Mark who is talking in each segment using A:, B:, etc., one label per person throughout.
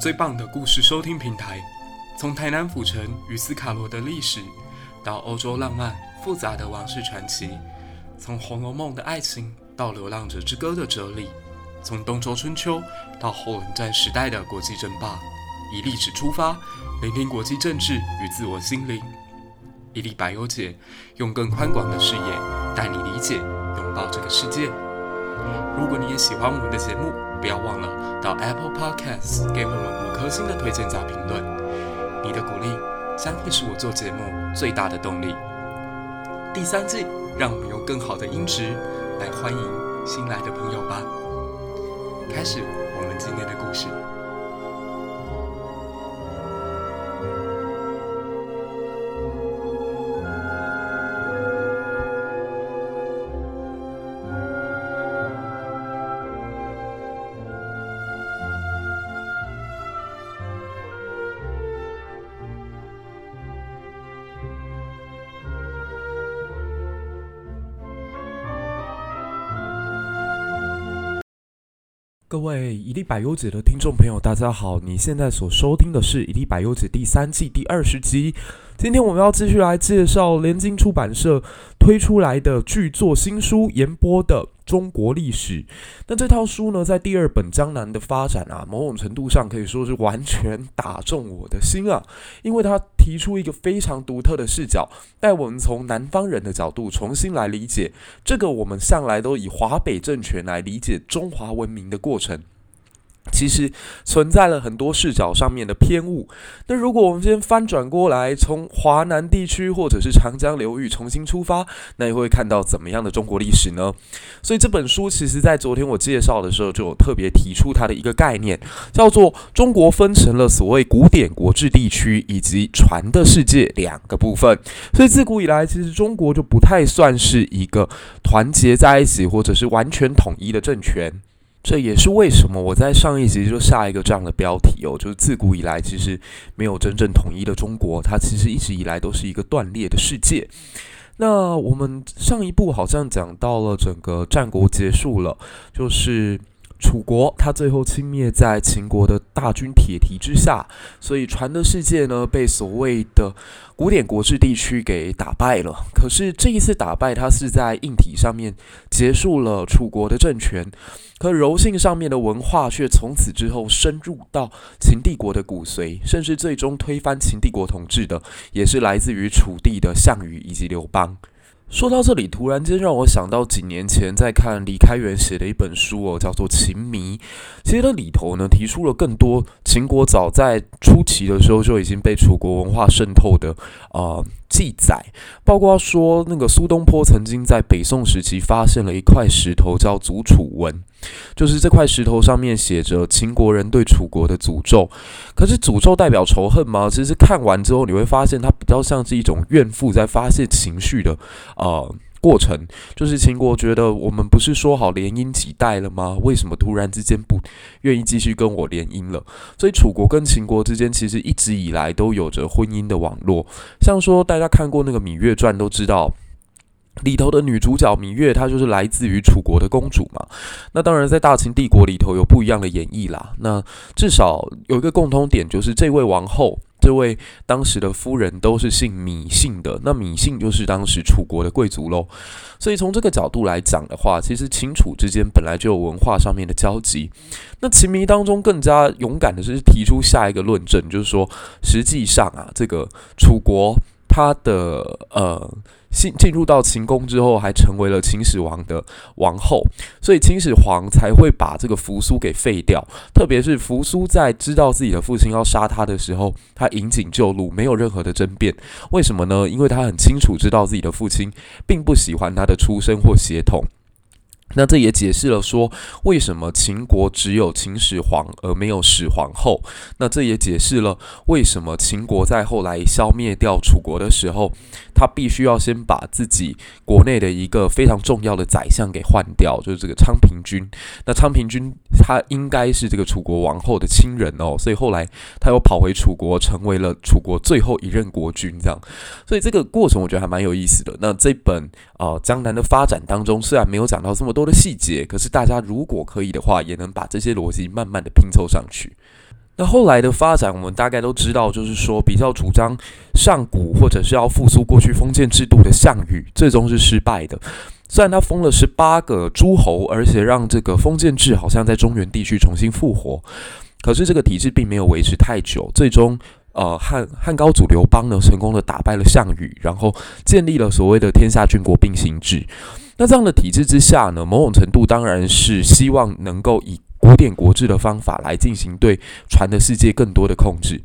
A: 最棒的故事收听平台，从台南府城与斯卡罗的历史，到欧洲浪漫复杂的王室传奇，从《红楼梦》的爱情到《流浪者之歌》的哲理，从东周春秋到后冷战时代的国际争霸，以历史出发，聆听国际政治与自我心灵。伊利百优解，用更宽广的视野带你理解、拥抱这个世界。如果你也喜欢我们的节目，不要忘了到 Apple Podcasts 给我们五颗星的推荐加评论。你的鼓励将会是我做节目最大的动力。第三季，让我们用更好的音质来欢迎新来的朋友吧。开始我们今天的故事。
B: 各位一粒百忧解的听众朋友，大家好！你现在所收听的是《一粒百忧解》第三季第二十集。今天我们要继续来介绍联经出版社推出来的巨作新书《延播的中国历史》。那这套书呢，在第二本江南的发展啊，某种程度上可以说是完全打中我的心啊，因为它提出一个非常独特的视角，带我们从南方人的角度重新来理解这个我们向来都以华北政权来理解中华文明的过程。其实存在了很多视角上面的偏误。那如果我们先翻转过来，从华南地区或者是长江流域重新出发，那你会看到怎么样的中国历史呢？所以这本书其实在昨天我介绍的时候，就有特别提出它的一个概念，叫做中国分成了所谓古典国治地区以及传的世界两个部分。所以自古以来，其实中国就不太算是一个团结在一起或者是完全统一的政权。这也是为什么我在上一集就下一个这样的标题哦，就是自古以来其实没有真正统一的中国，它其实一直以来都是一个断裂的世界。那我们上一部好像讲到了整个战国结束了，就是。楚国，他最后轻蔑在秦国的大军铁蹄之下，所以传的世界呢，被所谓的古典国治地区给打败了。可是这一次打败，他是在硬体上面结束了楚国的政权，可柔性上面的文化却从此之后深入到秦帝国的骨髓，甚至最终推翻秦帝国统治的，也是来自于楚地的项羽以及刘邦。说到这里，突然间让我想到几年前在看李开元写的一本书哦，叫做《秦迷》。其实它里头呢，提出了更多秦国早在初期的时候就已经被楚国文化渗透的啊。呃记载包括说，那个苏东坡曾经在北宋时期发现了一块石头，叫《祖楚文》，就是这块石头上面写着秦国人对楚国的诅咒。可是诅咒代表仇恨吗？其实看完之后，你会发现它比较像是一种怨妇在发泄情绪的，呃。过程就是秦国觉得我们不是说好联姻几代了吗？为什么突然之间不愿意继续跟我联姻了？所以楚国跟秦国之间其实一直以来都有着婚姻的网络。像说大家看过那个《芈月传》都知道，里头的女主角芈月她就是来自于楚国的公主嘛。那当然在大秦帝国里头有不一样的演绎啦。那至少有一个共通点，就是这位王后。这位当时的夫人都是姓芈姓的，那芈姓就是当时楚国的贵族喽。所以从这个角度来讲的话，其实秦楚之间本来就有文化上面的交集。那秦迷当中更加勇敢的是提出下一个论证，就是说，实际上啊，这个楚国它的呃。进进入到秦宫之后，还成为了秦始皇的王后，所以秦始皇才会把这个扶苏给废掉。特别是扶苏在知道自己的父亲要杀他的时候，他引颈就戮，没有任何的争辩。为什么呢？因为他很清楚知道自己的父亲并不喜欢他的出身或血统。那这也解释了说，为什么秦国只有秦始皇而没有始皇后。那这也解释了为什么秦国在后来消灭掉楚国的时候，他必须要先把自己国内的一个非常重要的宰相给换掉，就是这个昌平君。那昌平君他应该是这个楚国王后的亲人哦，所以后来他又跑回楚国，成为了楚国最后一任国君。这样，所以这个过程我觉得还蛮有意思的。那这本啊、呃、江南的发展当中，虽然没有讲到这么多。多的细节，可是大家如果可以的话，也能把这些逻辑慢慢的拼凑上去。那后来的发展，我们大概都知道，就是说比较主张上古或者是要复苏过去封建制度的项羽，最终是失败的。虽然他封了十八个诸侯，而且让这个封建制好像在中原地区重新复活，可是这个体制并没有维持太久。最终，呃，汉汉高祖刘邦呢，成功的打败了项羽，然后建立了所谓的天下郡国并行制。那这样的体制之下呢，某种程度当然是希望能够以古典国制的方法来进行对船的世界更多的控制，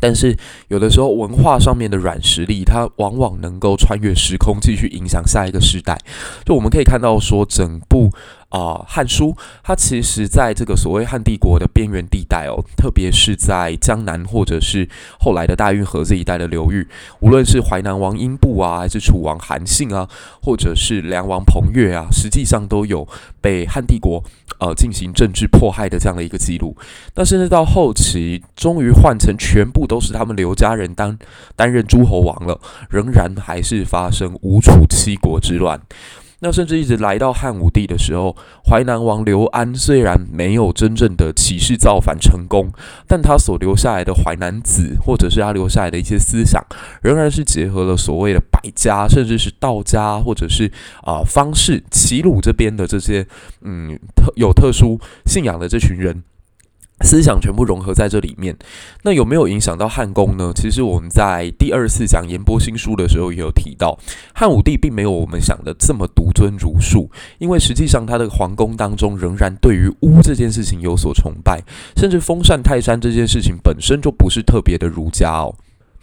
B: 但是有的时候文化上面的软实力，它往往能够穿越时空，继续影响下一个时代。就我们可以看到说，整部。啊，汉书它其实在这个所谓汉帝国的边缘地带哦，特别是在江南或者是后来的大运河这一带的流域，无论是淮南王英布啊，还是楚王韩信啊，或者是梁王彭越啊，实际上都有被汉帝国呃进行政治迫害的这样的一个记录。那甚至到后期，终于换成全部都是他们刘家人当担任诸侯王了，仍然还是发生吴楚七国之乱。那甚至一直来到汉武帝的时候，淮南王刘安虽然没有真正的起事造反成功，但他所留下来的淮南子，或者是他留下来的一些思想，仍然是结合了所谓的百家，甚至是道家，或者是啊、方士、齐鲁这边的这些嗯特有特殊信仰的这群人。思想全部融合在这里面，那有没有影响到汉宫呢？其实我们在第二次讲颜波新书的时候也有提到，汉武帝并没有我们想的这么独尊儒术，因为实际上他的皇宫当中仍然对于巫这件事情有所崇拜，甚至封禅泰山这件事情本身就不是特别的儒家哦。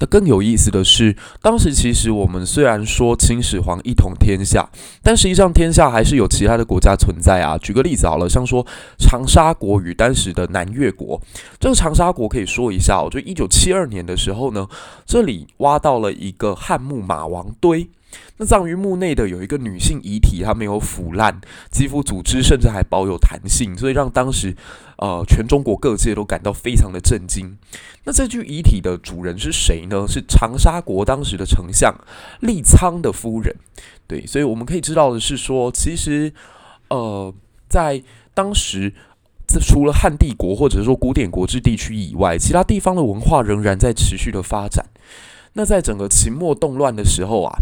B: 那更有意思的是，当时其实我们虽然说秦始皇一统天下，但实际上天下还是有其他的国家存在啊。举个例子好了，像说长沙国与当时的南越国，这个长沙国可以说一下哦，就一九七二年的时候呢，这里挖到了一个汉墓马王堆。那葬于墓内的有一个女性遗体，她没有腐烂，肌肤组织甚至还保有弹性，所以让当时呃全中国各界都感到非常的震惊。那这具遗体的主人是谁呢？是长沙国当时的丞相利苍的夫人。对，所以我们可以知道的是说，其实呃在当时，这除了汉帝国或者说古典国之地区以外，其他地方的文化仍然在持续的发展。那在整个秦末动乱的时候啊。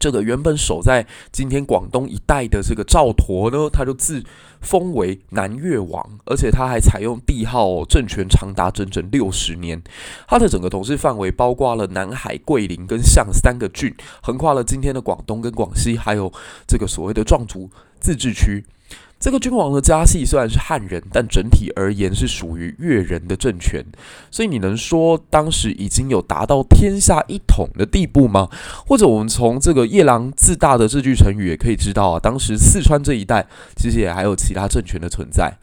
B: 这个原本守在今天广东一带的这个赵佗呢，他就自封为南越王，而且他还采用帝号，政权长达整整六十年。他的整个统治范围包括了南海、桂林跟象三个郡，横跨了今天的广东跟广西，还有这个所谓的壮族自治区。这个君王的家系虽然是汉人，但整体而言是属于越人的政权，所以你能说当时已经有达到天下一统的地步吗？或者我们从这个夜郎自大的这句成语也可以知道啊，当时四川这一带其实也还有其他政权的存在。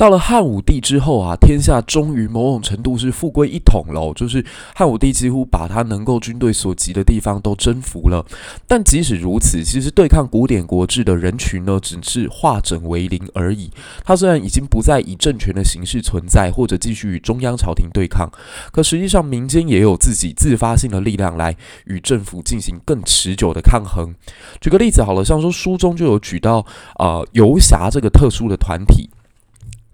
B: 到了汉武帝之后啊，天下终于某种程度是复归一统了，就是汉武帝几乎把他能够军队所及的地方都征服了。但即使如此，其实对抗古典国制的人群呢，只是化整为零而已。他虽然已经不再以政权的形式存在，或者继续与中央朝廷对抗，可实际上民间也有自己自发性的力量来与政府进行更持久的抗衡。举个例子好了，像说书中就有举到啊、游侠这个特殊的团体。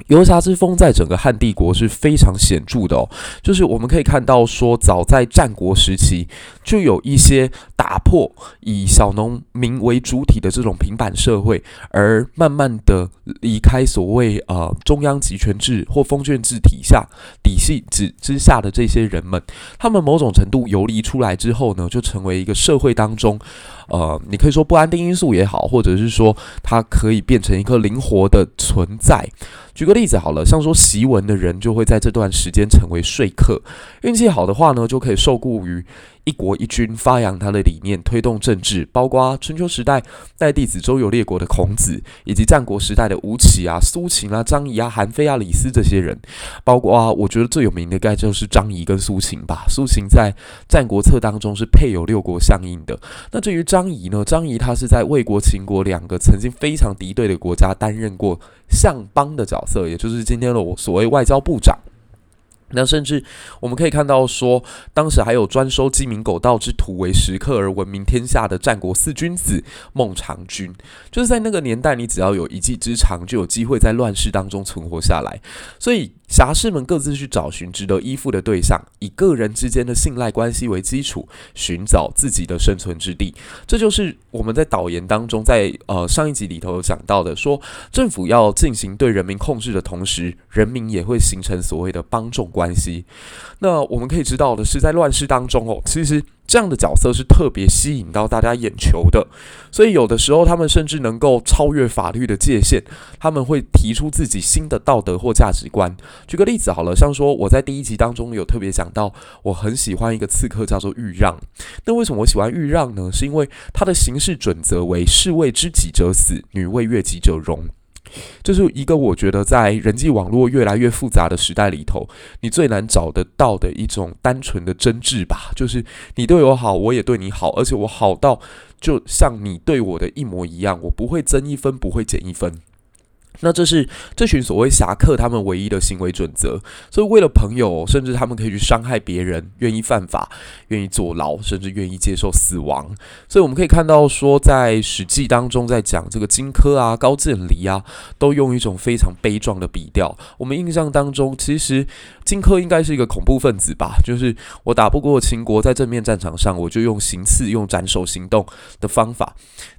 B: 游侠之风在整个汉帝国是非常显著的哦，就是我们可以看到说，早在战国时期就有一些打破以小农民为主体的这种平板社会，而慢慢的离开所谓呃中央集权制或封建制体下底系之之下的这些人们，他们某种程度游离出来之后呢，就成为一个社会当中。呃，你可以说不安定因素也好，或者是说它可以变成一个灵活的存在。举个例子好了，像说习文的人就会在这段时间成为说客，运气好的话呢，就可以受雇于。一国一君发扬他的理念，推动政治，包括春秋时代带弟子周游列国的孔子，以及战国时代的吴起啊、苏秦啊、张仪啊、韩非啊、李斯这些人，包括啊，我觉得最有名的应该就是张仪跟苏秦吧。苏秦在《战国策》当中是配有六国相印的。那至于张仪呢？张仪他是在魏国、秦国两个曾经非常敌对的国家担任过相邦的角色，也就是今天的我所谓外交部长。那甚至我们可以看到说，当时还有专收鸡鸣狗盗之徒为食客而闻名天下的战国四君子孟尝君，就是在那个年代，你只要有一技之长，就有机会在乱世当中存活下来。所以侠士们各自去找寻值得依附的对象，以个人之间的信赖关系为基础，寻找自己的生存之地。这就是我们在导言当中，在呃上一集里头有讲到的，说政府要进行对人民控制的同时，人民也会形成所谓的帮众关系。那我们可以知道的是，在乱世当中哦，其实。这样的角色是特别吸引到大家眼球的，所以有的时候他们甚至能够超越法律的界限，他们会提出自己新的道德或价值观。举个例子好了，像说我在第一集当中有特别讲到，我很喜欢一个刺客叫做豫让。那为什么我喜欢豫让呢？是因为他的行事准则为士为知己者死，女为悦己者容。就是一个我觉得在人际网络越来越复杂的时代里头，你最难找得到的一种单纯的真挚吧。就是你对我好，我也对你好，而且我好到就像你对我的一模一样，我不会增一分，不会减一分。那这是这群所谓侠客他们唯一的行为准则，所以为了朋友，甚至他们可以去伤害别人，愿意犯法，愿意坐牢，甚至愿意接受死亡。所以我们可以看到说，在《史记》当中，在讲这个荆轲啊、高渐离啊，都用一种非常悲壮的笔调。我们印象当中，其实荆轲应该是一个恐怖分子吧？就是我打不过秦国，在正面战场上，我就用行刺、用斩首行动的方法。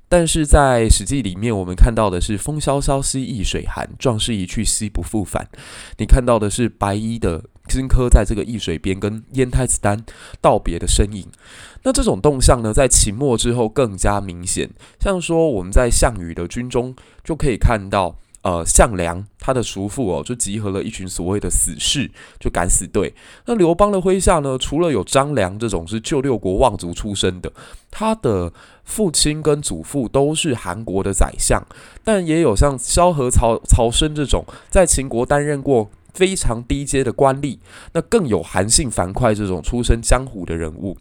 B: 但是在《史记》里面，我们看到的是“风萧萧兮易水寒，壮士一去兮不复返”。你看到的是白衣的荆轲在这个易水边跟燕太子丹道别的身影。那这种动向呢，在秦末之后更加明显。像说我们在项羽的军中就可以看到。呃，项梁他的叔父哦，就集合了一群所谓的死士，就敢死队。那刘邦的麾下呢，除了有张良这种是旧六国望族出身的，他的父亲跟祖父都是韩国的宰相，但也有像萧何、曹曹参这种在秦国担任过非常低阶的官吏，那更有韩信、樊哙这种出身江湖的人物。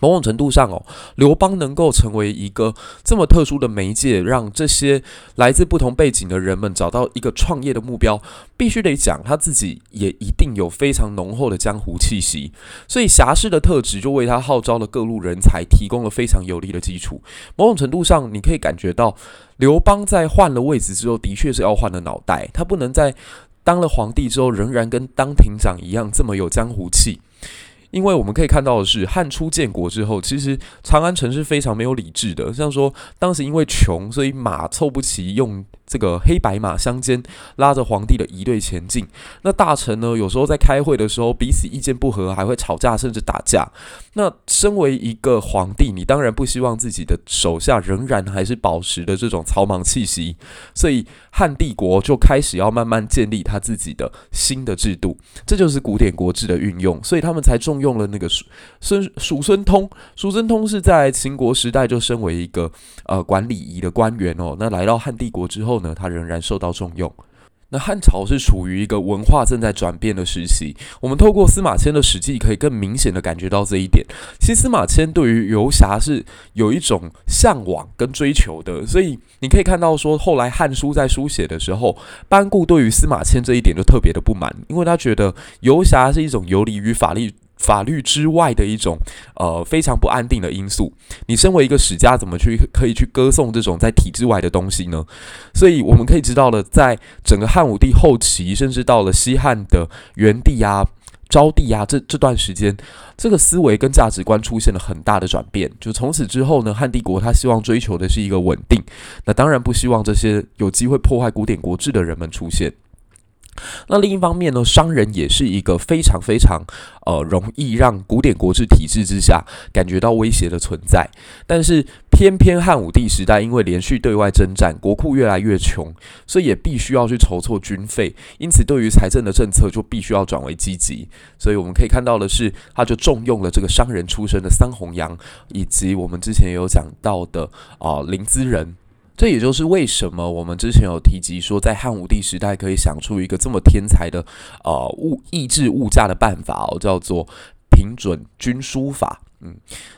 B: 某种程度上哦，刘邦能够成为一个这么特殊的媒介，让这些来自不同背景的人们找到一个创业的目标，必须得讲他自己也一定有非常浓厚的江湖气息。所以侠士的特质就为他号召了各路人才，提供了非常有力的基础。某种程度上，你可以感觉到刘邦在换了位置之后，的确是要换了脑袋。他不能在当了皇帝之后，仍然跟当亭长一样这么有江湖气。因为我们可以看到的是，汉初建国之后，其实长安城是非常没有理智的。像说，当时因为穷，所以马凑不齐用。这个黑白马相间，拉着皇帝的仪队前进。那大臣呢，有时候在开会的时候，彼此意见不合，还会吵架，甚至打架。那身为一个皇帝，你当然不希望自己的手下仍然还是保持的这种草莽气息。所以汉帝国就开始要慢慢建立他自己的新的制度，这就是古典国制的运用。所以他们才重用了那个孙叔孙通。叔孙通是在秦国时代就身为一个呃管理仪的官员哦。那来到汉帝国之后。呢，他仍然受到重用。那汉朝是处于一个文化正在转变的时期，我们透过司马迁的《史记》可以更明显的感觉到这一点。其实司马迁对于游侠是有一种向往跟追求的，所以你可以看到说，后来《汉书》在书写的时候，班固对于司马迁这一点就特别的不满，因为他觉得游侠是一种游离于法律。法律之外的一种呃非常不安定的因素。你身为一个史家，怎么去可以去歌颂这种在体制外的东西呢？所以我们可以知道了，在整个汉武帝后期，甚至到了西汉的元帝啊、昭帝啊这这段时间，这个思维跟价值观出现了很大的转变。就从此之后呢，汉帝国他希望追求的是一个稳定，那当然不希望这些有机会破坏古典国制的人们出现。那另一方面呢，商人也是一个非常非常呃容易让古典国制体制之下感觉到威胁的存在。但是偏偏汉武帝时代，因为连续对外征战，国库越来越穷，所以也必须要去筹措军费，因此对于财政的政策就必须要转为积极。所以我们可以看到的是，他就重用了这个商人出身的桑弘羊，以及我们之前有讲到的啊、呃、临淄人。这也就是为什么我们之前有提及说，在汉武帝时代可以想出一个这么天才的呃物抑制物价的办法哦，叫做平准均输法。嗯，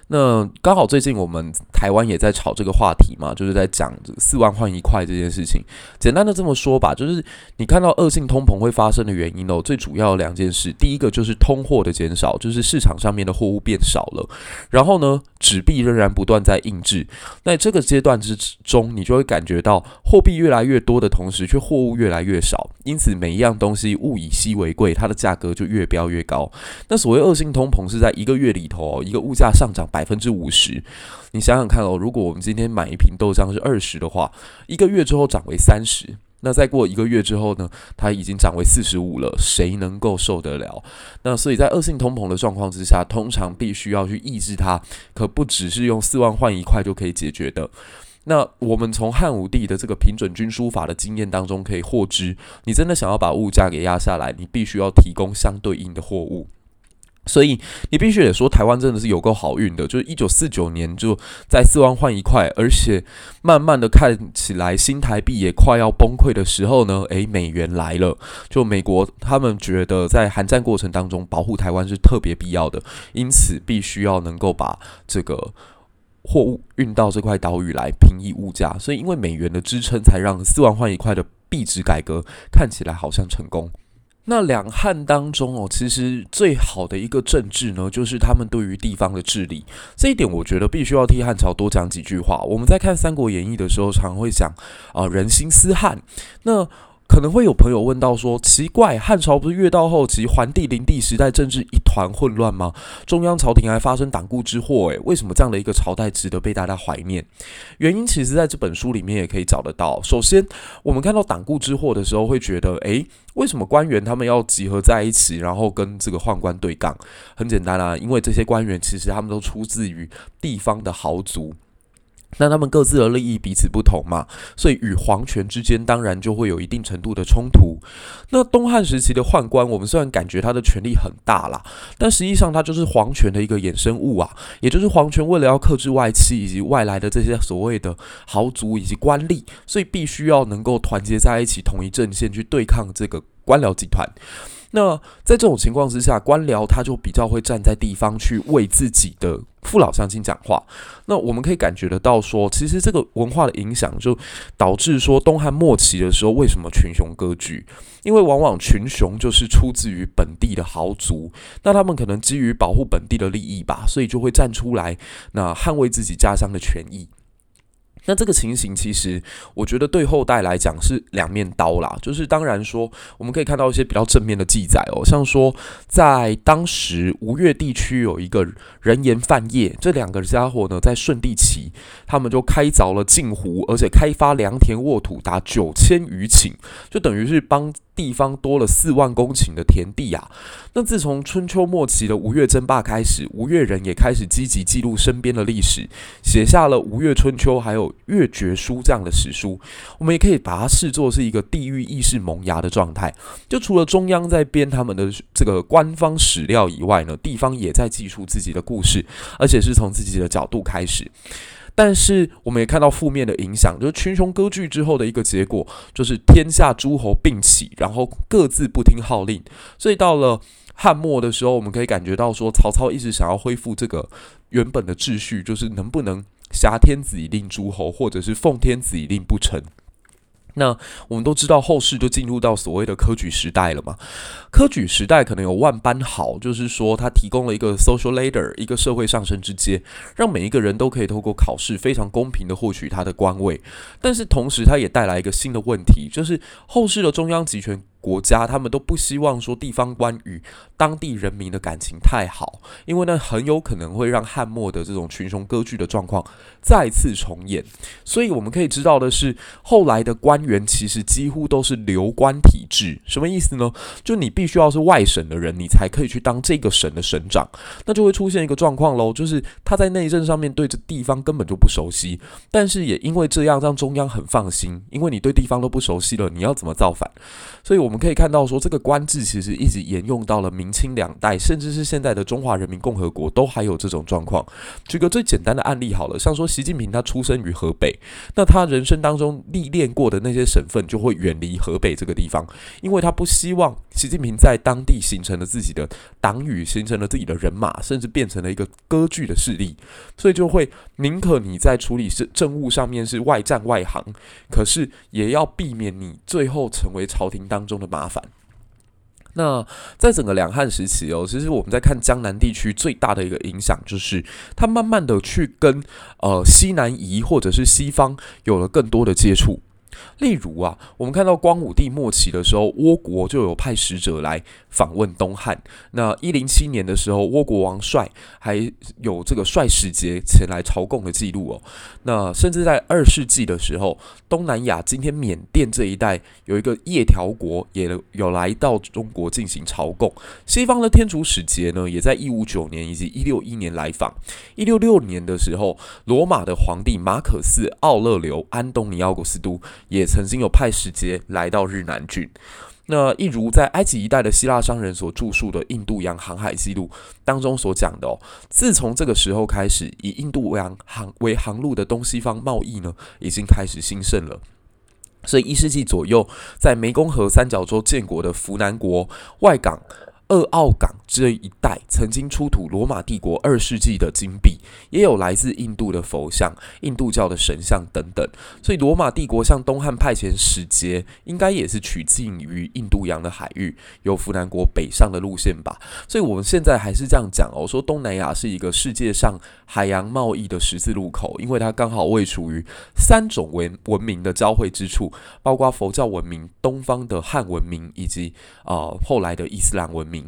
B: 那刚好最近我们台湾也在炒这个话题嘛，就是在讲四万换一块这件事情。简单的这么说吧，就是你看到恶性通膨会发生的原因哦，最主要两件事，第一个就是通货的减少，就是市场上面的货物变少了，然后呢，纸币仍然不断在印制。那这个阶段之中，你就会感觉到货币越来越多的同时，却货物越来越少，因此每一样东西物以稀为贵，它的价格就越飙越高。那所谓恶性通膨是在一个月里头，一个物价上涨百分之五十，你想想看哦，如果我们今天买一瓶豆浆是二十的话，一个月之后涨为三十，那再过一个月之后呢，它已经涨为四十五了，谁能够受得了？那所以在恶性通膨的状况之下，通常必须要去抑制它，可不只是用四万换一块就可以解决的。那我们从汉武帝的这个平准均输法的经验当中可以获知，你真的想要把物价给压下来，你必须要提供相对应的货物。所以你必须得说，台湾真的是有够好运的，就是一九四九年就在四万换一块，而且慢慢的看起来新台币也快要崩溃的时候呢，诶，美元来了，就美国他们觉得在韩战过程当中保护台湾是特别必要的，因此必须要能够把这个货物运到这块岛屿来平抑物价，所以因为美元的支撑，才让四万换一块的币值改革看起来好像成功。那两汉当中哦，其实最好的一个政治呢，就是他们对于地方的治理。这一点，我觉得必须要替汉朝多讲几句话。我们在看《三国演义》的时候，常会讲啊，人心思汉。那可能会有朋友问到说：“奇怪，汉朝不是越到后期，桓帝、灵帝时代政治一团混乱吗？中央朝廷还发生党锢之祸，诶，为什么这样的一个朝代值得被大家怀念？原因其实在这本书里面也可以找得到。首先，我们看到党锢之祸的时候，会觉得，诶，为什么官员他们要集合在一起，然后跟这个宦官对杠？很简单啊，因为这些官员其实他们都出自于地方的豪族。”那他们各自的利益彼此不同嘛，所以与皇权之间当然就会有一定程度的冲突。那东汉时期的宦官，我们虽然感觉他的权力很大啦，但实际上他就是皇权的一个衍生物啊，也就是皇权为了要克制外戚以及外来的这些所谓的豪族以及官吏，所以必须要能够团结在一起，统一阵线去对抗这个官僚集团。那在这种情况之下，官僚他就比较会站在地方去为自己的父老乡亲讲话。那我们可以感觉得到说，其实这个文化的影响就导致说，东汉末期的时候，为什么群雄割据？因为往往群雄就是出自于本地的豪族，那他们可能基于保护本地的利益吧，所以就会站出来，那捍卫自己家乡的权益。那这个情形其实，我觉得对后代来讲是两面刀啦。就是当然说，我们可以看到一些比较正面的记载哦，像说在当时吴越地区有一个人言范晔，这两个家伙呢，在顺帝期，他们就开凿了镜湖，而且开发良田沃土达九千余顷，就等于是帮。地方多了四万公顷的田地啊！那自从春秋末期的吴越争霸开始，吴越人也开始积极记录身边的历史，写下了《吴越春秋》还有《越绝书》这样的史书。我们也可以把它视作是一个地域意识萌芽的状态。就除了中央在编他们的这个官方史料以外呢，地方也在记述自己的故事，而且是从自己的角度开始。但是我们也看到负面的影响，就是群雄割据之后的一个结果，就是天下诸侯并起，然后各自不听号令。所以到了汉末的时候，我们可以感觉到说，曹操一直想要恢复这个原本的秩序，就是能不能挟天子以令诸侯，或者是奉天子以令不成。那我们都知道，后世就进入到所谓的科举时代了嘛。科举时代可能有万般好，就是说它提供了一个 social ladder，一个社会上升之阶，让每一个人都可以透过考试非常公平的获取他的官位。但是同时，它也带来一个新的问题，就是后世的中央集权。国家他们都不希望说地方官与当地人民的感情太好，因为那很有可能会让汉末的这种群雄割据的状况再次重演。所以我们可以知道的是，后来的官员其实几乎都是流官体制。什么意思呢？就你必须要是外省的人，你才可以去当这个省的省长。那就会出现一个状况喽，就是他在内政上面对着地方根本就不熟悉，但是也因为这样让中央很放心，因为你对地方都不熟悉了，你要怎么造反？所以我。我们可以看到说，这个官制其实一直沿用到了明清两代，甚至是现在的中华人民共和国都还有这种状况。举个最简单的案例好了，像说习近平他出生于河北，那他人生当中历练过的那些省份就会远离河北这个地方，因为他不希望习近平在当地形成了自己的党羽，形成了自己的人马，甚至变成了一个割据的势力，所以就会宁可你在处理政政务上面是外战外行，可是也要避免你最后成为朝廷当中的麻烦。那在整个两汉时期哦，其实我们在看江南地区最大的一个影响，就是他慢慢的去跟呃西南夷或者是西方有了更多的接触。例如啊，我们看到光武帝末期的时候，倭国就有派使者来访问东汉。那一零七年的时候，倭国王帅还有这个帅使节前来朝贡的记录哦。那甚至在二世纪的时候，东南亚今天缅甸这一带有一个叶条国也有来到中国进行朝贡。西方的天竺使节呢，也在一五九年以及一六一年来访。一六六年的时候，罗马的皇帝马可斯·奥勒留·安东尼奥古斯都也曾经有派使节来到日南郡。那一如在埃及一带的希腊商人所著述的《印度洋航海记录》当中所讲的哦，自从这个时候开始，以印度洋航为航路的东西方贸易呢，已经开始兴盛了。所以一世纪左右，在湄公河三角洲建国的扶南国外港。鄂奥港这一带曾经出土罗马帝国二世纪的金币，也有来自印度的佛像、印度教的神像等等。所以罗马帝国向东汉派遣使节，应该也是取经于印度洋的海域，由扶南国北上的路线吧。所以我们现在还是这样讲哦，说东南亚是一个世界上海洋贸易的十字路口，因为它刚好位处于三种文文明的交汇之处，包括佛教文明、东方的汉文明以及啊、呃、后来的伊斯兰文明。